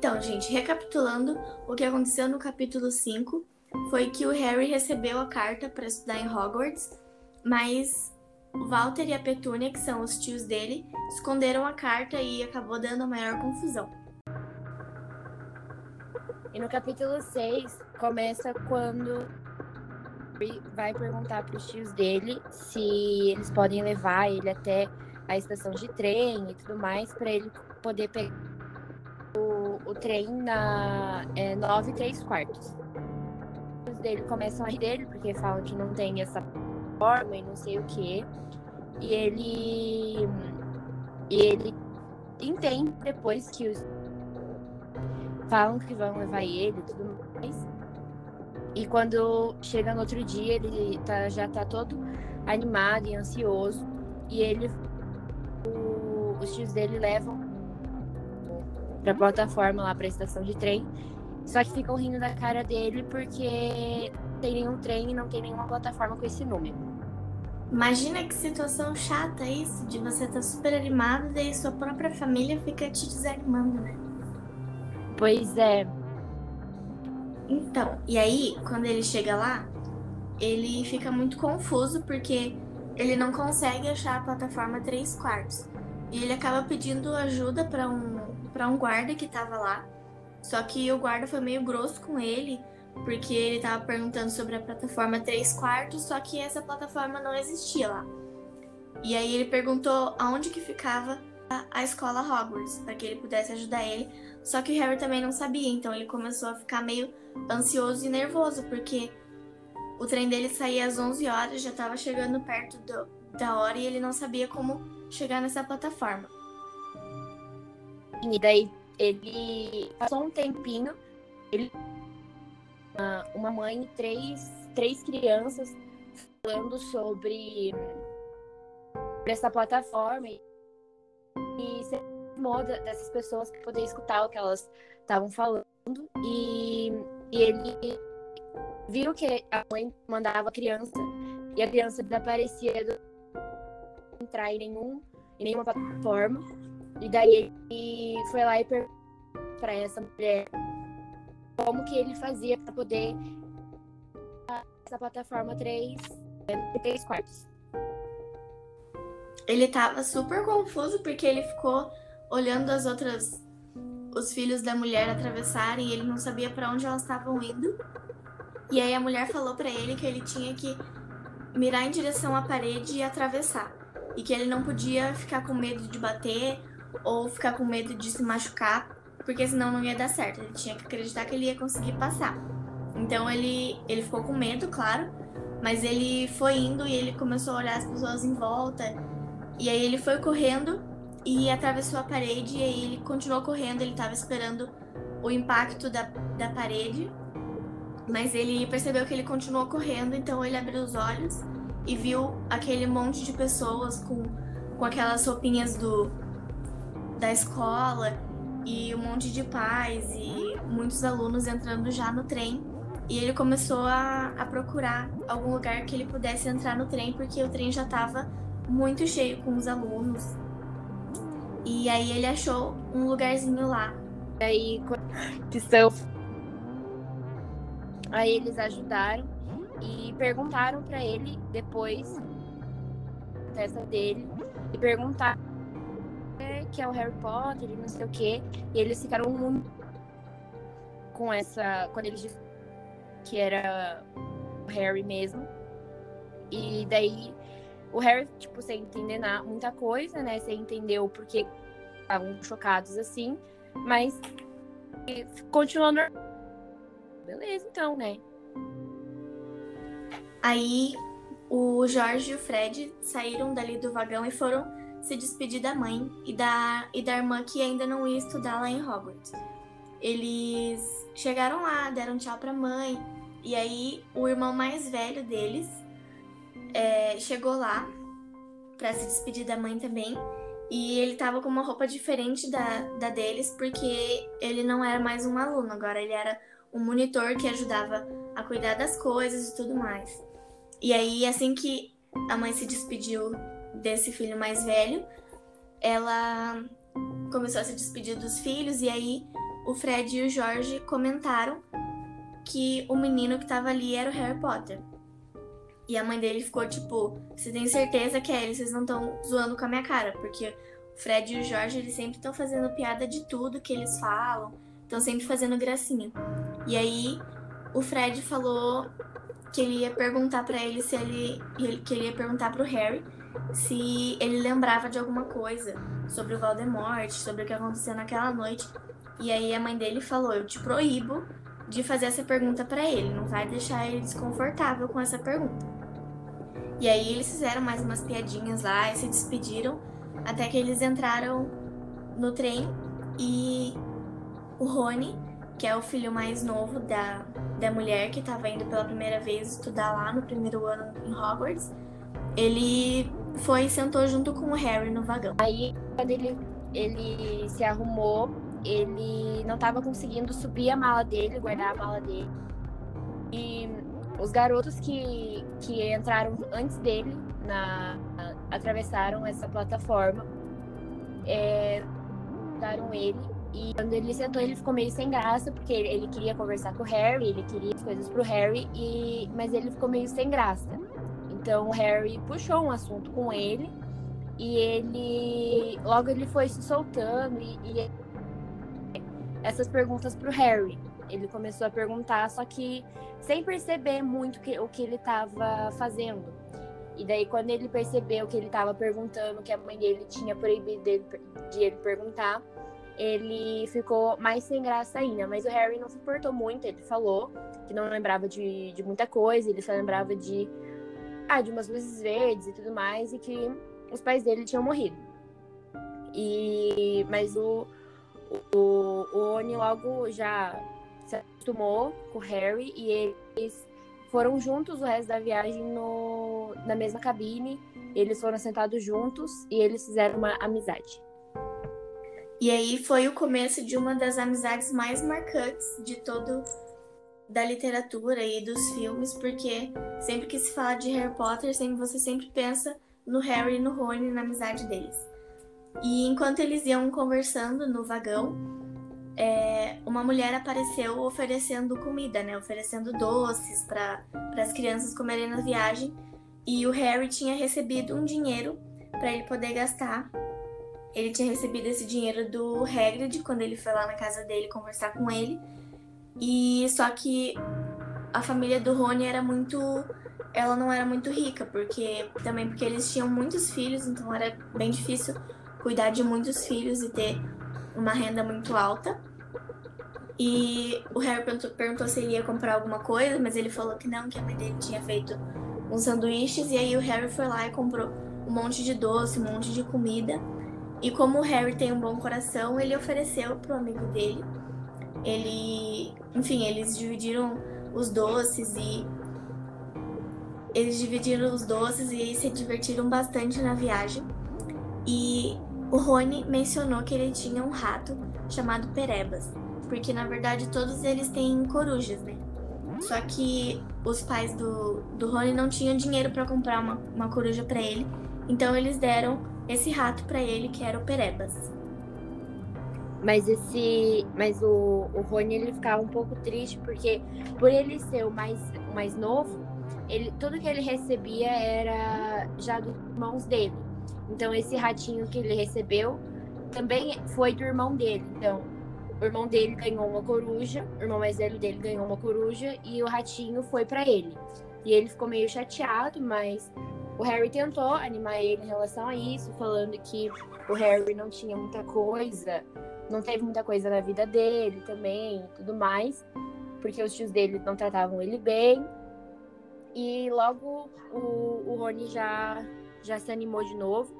Então, gente, recapitulando, o que aconteceu no capítulo 5 foi que o Harry recebeu a carta para estudar em Hogwarts, mas o Walter e a Petúnia, que são os tios dele, esconderam a carta e acabou dando a maior confusão. E no capítulo 6 começa quando vai perguntar para os tios dele se eles podem levar ele até a estação de trem e tudo mais para ele poder pegar o, o trem na é, 9 e 3 quartos. Os dele começam a rir dele porque falam que não tem essa forma e não sei o que. E ele e ele entende depois que os falam que vão levar ele e tudo mais. E quando chega no outro dia, ele tá, já tá todo animado e ansioso. E ele. O, os tios dele levam pra plataforma lá pra estação de trem. Só que ficam rindo da cara dele porque não tem nenhum trem e não tem nenhuma plataforma com esse número. Imagina que situação chata isso, de você estar tá super animado e daí sua própria família fica te desanimando, né? Pois é. Então, e aí, quando ele chega lá, ele fica muito confuso porque ele não consegue achar a plataforma 3 quartos. E ele acaba pedindo ajuda para um, pra um guarda que tava lá. Só que o guarda foi meio grosso com ele, porque ele tava perguntando sobre a plataforma 3 quartos, só que essa plataforma não existia lá. E aí ele perguntou aonde que ficava a, a escola Hogwarts, para que ele pudesse ajudar ele. Só que o Harry também não sabia, então ele começou a ficar meio ansioso e nervoso, porque o trem dele saía às 11 horas, já estava chegando perto do, da hora e ele não sabia como chegar nessa plataforma. E daí ele passou um tempinho, ele uma mãe e três, três crianças falando sobre essa plataforma e, e moda dessas pessoas para poder escutar o que elas estavam falando. E, e ele viu que a mãe mandava a criança e a criança desaparecia do entrar em nenhum em nenhuma plataforma. E daí ele foi lá e perguntou para essa mulher como que ele fazia para poder essa plataforma 3 três quartos. Ele tava super confuso porque ele ficou olhando as outras os filhos da mulher atravessarem e ele não sabia para onde elas estavam indo. E aí a mulher falou para ele que ele tinha que mirar em direção à parede e atravessar. E que ele não podia ficar com medo de bater ou ficar com medo de se machucar, porque senão não ia dar certo. Ele tinha que acreditar que ele ia conseguir passar. Então ele, ele ficou com medo, claro, mas ele foi indo e ele começou a olhar as pessoas em volta. E aí ele foi correndo e atravessou a parede e aí ele continuou correndo, ele estava esperando o impacto da, da parede, mas ele percebeu que ele continuou correndo, então ele abriu os olhos e viu aquele monte de pessoas com, com aquelas roupinhas do, da escola e um monte de pais e muitos alunos entrando já no trem. E ele começou a, a procurar algum lugar que ele pudesse entrar no trem, porque o trem já estava muito cheio com os alunos e aí ele achou um lugarzinho lá. Aí que são Aí eles ajudaram e perguntaram para ele depois a testa dele e perguntaram que é o Harry Potter e não sei o que. E eles ficaram muito com essa. Quando eles disseram que era o Harry mesmo. E daí o Harry, tipo, sem entender nada, muita coisa, né? Sem entender o porquê estavam chocados assim, mas continuou normal. Beleza, então, né? Aí o Jorge e o Fred saíram dali do vagão e foram se despedir da mãe e da, e da irmã que ainda não ia estudar lá em Hogwarts. Eles chegaram lá, deram tchau pra mãe, e aí o irmão mais velho deles é, chegou lá para se despedir da mãe também. E ele tava com uma roupa diferente da, da deles, porque ele não era mais um aluno, agora ele era um monitor que ajudava a cuidar das coisas e tudo mais. E aí, assim que a mãe se despediu desse filho mais velho, ela começou a se despedir dos filhos, e aí o Fred e o Jorge comentaram que o menino que tava ali era o Harry Potter. E a mãe dele ficou tipo: Você tem certeza que é ele? Vocês não estão zoando com a minha cara? Porque o Fred e o Jorge, eles sempre estão fazendo piada de tudo que eles falam, estão sempre fazendo gracinha. E aí o Fred falou que ele ia perguntar para ele se ele. que ele ia perguntar pro Harry se ele lembrava de alguma coisa sobre o Voldemort, sobre o que aconteceu naquela noite. E aí a mãe dele falou: Eu te proíbo de fazer essa pergunta para ele, não vai deixar ele desconfortável com essa pergunta. E aí eles fizeram mais umas piadinhas lá e se despediram até que eles entraram no trem e o Rony, que é o filho mais novo da, da mulher que estava indo pela primeira vez estudar lá no primeiro ano em Hogwarts, ele foi e sentou junto com o Harry no vagão. Aí, quando ele, ele se arrumou, ele não estava conseguindo subir a mala dele, guardar a mala dele. E os garotos que, que entraram antes dele, na, atravessaram essa plataforma, é, ele. E quando ele sentou, ele ficou meio sem graça, porque ele, ele queria conversar com o Harry, ele queria as coisas pro Harry, e, mas ele ficou meio sem graça. Então o Harry puxou um assunto com ele, e ele. Logo ele foi se soltando, e, e essas perguntas pro Harry ele começou a perguntar, só que sem perceber muito que, o que ele estava fazendo. E daí, quando ele percebeu que ele estava perguntando, que a mãe dele tinha proibido de, de ele perguntar, ele ficou mais sem graça ainda. Mas o Harry não se importou muito, ele falou que não lembrava de, de muita coisa, ele só lembrava de, ah, de umas luzes verdes e tudo mais, e que os pais dele tinham morrido. E, mas o, o, o Oni logo já se acostumou com o Harry e eles foram juntos o resto da viagem no, na mesma cabine. Eles foram sentados juntos e eles fizeram uma amizade. E aí foi o começo de uma das amizades mais marcantes de todo da literatura e dos filmes, porque sempre que se fala de Harry Potter, sempre, você sempre pensa no Harry e no Rony na amizade deles. E enquanto eles iam conversando no vagão, é, uma mulher apareceu oferecendo comida, né? Oferecendo doces para as crianças comerem na viagem. E o Harry tinha recebido um dinheiro para ele poder gastar. Ele tinha recebido esse dinheiro do Hagrid quando ele foi lá na casa dele conversar com ele. E só que a família do Rony era muito ela não era muito rica, porque também porque eles tinham muitos filhos, então era bem difícil cuidar de muitos filhos e ter uma renda muito alta. E o Harry perguntou, perguntou, se ele ia comprar alguma coisa, mas ele falou que não, que a mãe dele tinha feito uns sanduíches. E aí o Harry foi lá e comprou um monte de doce, um monte de comida. E como o Harry tem um bom coração, ele ofereceu pro amigo dele. Ele, enfim, eles dividiram os doces e eles dividiram os doces e se divertiram bastante na viagem. E o Rony mencionou que ele tinha um rato chamado Perebas porque na verdade todos eles têm corujas, né? Só que os pais do, do Rony não tinham dinheiro para comprar uma, uma coruja para ele, então eles deram esse rato para ele, que era o Perebas. Mas esse, mas o, o Rony ele ficava um pouco triste porque por ele ser o mais, o mais novo, ele tudo que ele recebia era já dos irmãos dele. Então esse ratinho que ele recebeu também foi do irmão dele. Então o irmão dele ganhou uma coruja, o irmão mais velho dele ganhou uma coruja e o ratinho foi para ele. E ele ficou meio chateado, mas o Harry tentou animar ele em relação a isso, falando que o Harry não tinha muita coisa, não teve muita coisa na vida dele também e tudo mais, porque os tios dele não tratavam ele bem. E logo o, o Rony já, já se animou de novo.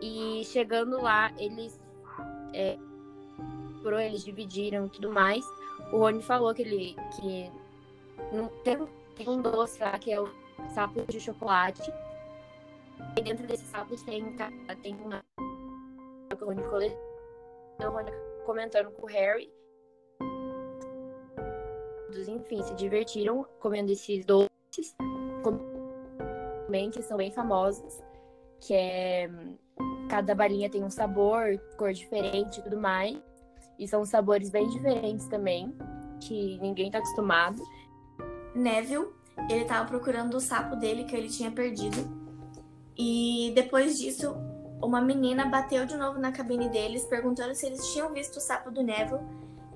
E chegando lá, eles. É, eles dividiram e tudo mais. O Rony falou que ele que não tem, tem um doce lá que é o sapo de chocolate. E dentro desses sapos tem, tem uma que o Rony comentando com o Harry. Enfim, se divertiram comendo esses doces. Que são bem famosos. Que é cada balinha tem um sabor, cor diferente e tudo mais. E são sabores bem diferentes também, que ninguém tá acostumado. Neville, ele tava procurando o sapo dele que ele tinha perdido. E depois disso, uma menina bateu de novo na cabine deles, perguntando se eles tinham visto o sapo do Neville.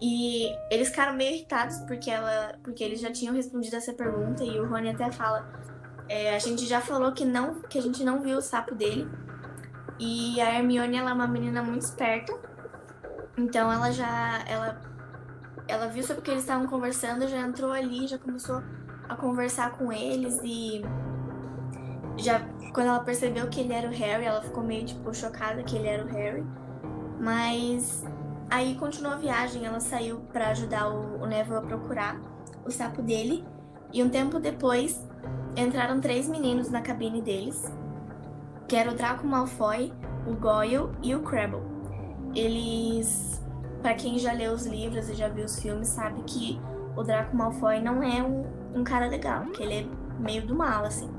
E eles ficaram meio irritados porque ela, porque eles já tinham respondido essa pergunta e o Rony até fala, é, a gente já falou que não, que a gente não viu o sapo dele. E a Hermione ela é uma menina muito esperta, então ela já, ela, ela viu sobre o que eles estavam conversando, já entrou ali, já começou a conversar com eles e já quando ela percebeu que ele era o Harry, ela ficou meio tipo chocada que ele era o Harry. Mas aí continuou a viagem, ela saiu para ajudar o, o Neville a procurar o sapo dele. E um tempo depois entraram três meninos na cabine deles, que era o Draco Malfoy, o Goyle e o Crabble. Eles, para quem já leu os livros e já viu os filmes, sabe que o Draco Malfoy não é um, um cara legal, que ele é meio do mal, assim.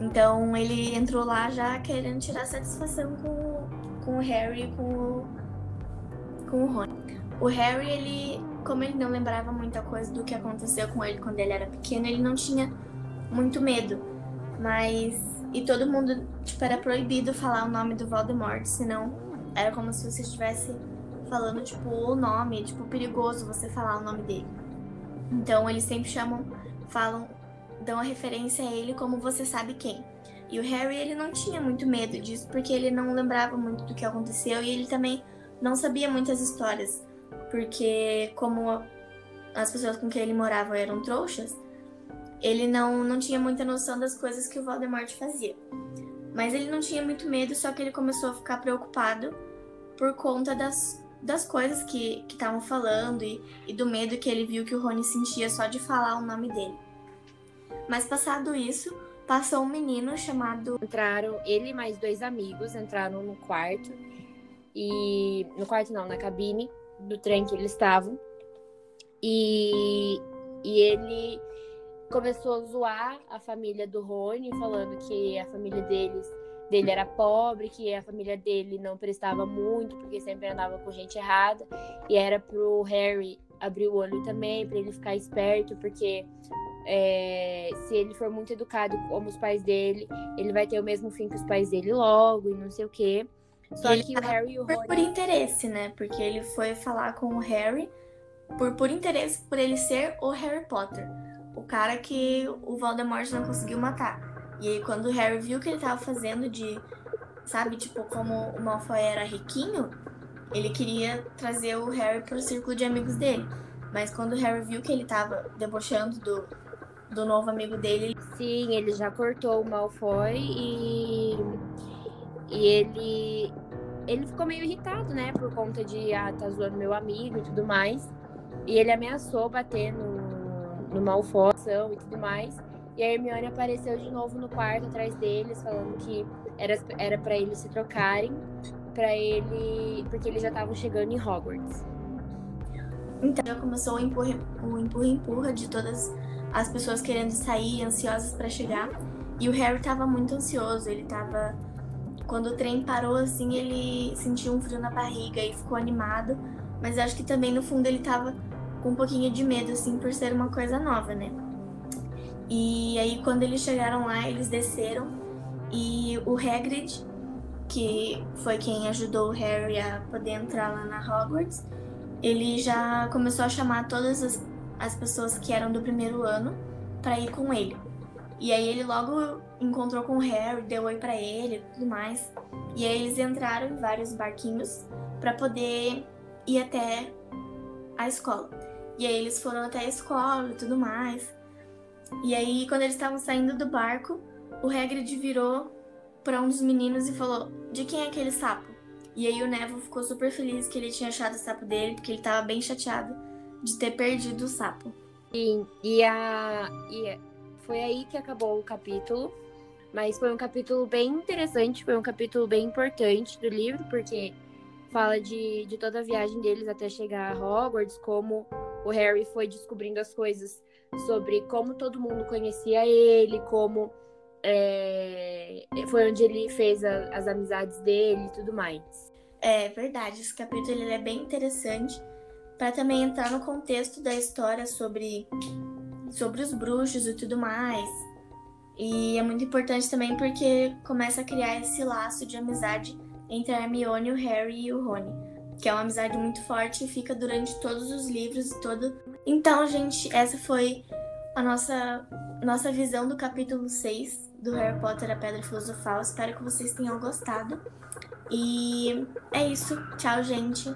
Então ele entrou lá já querendo tirar satisfação com, com o Harry e com o, com o Rony. O Harry, ele, como ele não lembrava muita coisa do que aconteceu com ele quando ele era pequeno, ele não tinha muito medo. Mas. E todo mundo, tipo, era proibido falar o nome do Voldemort, senão era como se você estivesse falando, tipo, o nome, tipo, perigoso você falar o nome dele. Então eles sempre chamam, falam dão a referência a ele como você sabe quem. E o Harry, ele não tinha muito medo disso, porque ele não lembrava muito do que aconteceu e ele também não sabia muitas histórias, porque como as pessoas com quem ele morava eram trouxas, ele não, não tinha muita noção das coisas que o Voldemort fazia. Mas ele não tinha muito medo, só que ele começou a ficar preocupado por conta das, das coisas que estavam falando e, e do medo que ele viu que o Rony sentia só de falar o nome dele. Mas passado isso, passou um menino chamado. Entraram, ele e mais dois amigos entraram no quarto. E. No quarto não, na cabine do trem que eles estavam. E, e ele começou a zoar a família do Rony, falando que a família deles dele era pobre, que a família dele não prestava muito, porque sempre andava com gente errada. E era pro Harry abrir o olho também, para ele ficar esperto, porque é, se ele for muito educado como os pais dele, ele vai ter o mesmo fim que os pais dele logo e não sei o quê. Só ele que o Harry e o Rony... Por interesse, né? Porque ele foi falar com o Harry por, por interesse, por ele ser o Harry Potter. O cara que o Voldemort não conseguiu matar. E aí, quando o Harry viu o que ele tava fazendo de... Sabe, tipo, como o Malfoy era riquinho, ele queria trazer o Harry pro círculo de amigos dele. Mas quando o Harry viu que ele tava debochando do, do novo amigo dele. Sim, ele já cortou o Malfoy e, e ele ele ficou meio irritado, né, por conta de ah, tá zoando meu amigo e tudo mais. E ele ameaçou bater no, no Malfoy e tudo mais. E a Hermione apareceu de novo no quarto atrás deles, falando que era era para eles se trocarem, para ele, porque eles já estavam chegando em Hogwarts. Então já começou o empurra, o empurra empurra de todas as pessoas querendo sair, ansiosas para chegar. E o Harry tava muito ansioso, ele tava. Quando o trem parou assim, ele sentiu um frio na barriga e ficou animado. Mas acho que também no fundo ele tava com um pouquinho de medo, assim, por ser uma coisa nova, né? E aí quando eles chegaram lá, eles desceram e o Hagrid, que foi quem ajudou o Harry a poder entrar lá na Hogwarts, ele já começou a chamar todas as as pessoas que eram do primeiro ano para ir com ele. E aí ele logo encontrou com o Harry, deu oi para ele tudo mais. E aí eles entraram em vários barquinhos para poder ir até a escola. E aí eles foram até a escola e tudo mais. E aí quando eles estavam saindo do barco, o Hagrid virou para um dos meninos e falou: "De quem é aquele sapo?" E aí o Neville ficou super feliz que ele tinha achado o sapo dele, porque ele tava bem chateado de ter perdido o sapo. Sim, e, a, e foi aí que acabou o capítulo. Mas foi um capítulo bem interessante, foi um capítulo bem importante do livro, porque fala de, de toda a viagem deles até chegar a Hogwarts, como o Harry foi descobrindo as coisas sobre como todo mundo conhecia ele, como é, foi onde ele fez a, as amizades dele e tudo mais. É verdade, esse capítulo ele é bem interessante para também entrar no contexto da história sobre, sobre os bruxos e tudo mais. E é muito importante também porque começa a criar esse laço de amizade entre a Hermione, o Harry e o Rony, que é uma amizade muito forte e fica durante todos os livros e todo. Então, gente, essa foi a nossa nossa visão do capítulo 6 do Harry Potter a Pedra Filosofal. Espero que vocês tenham gostado. E é isso. Tchau, gente.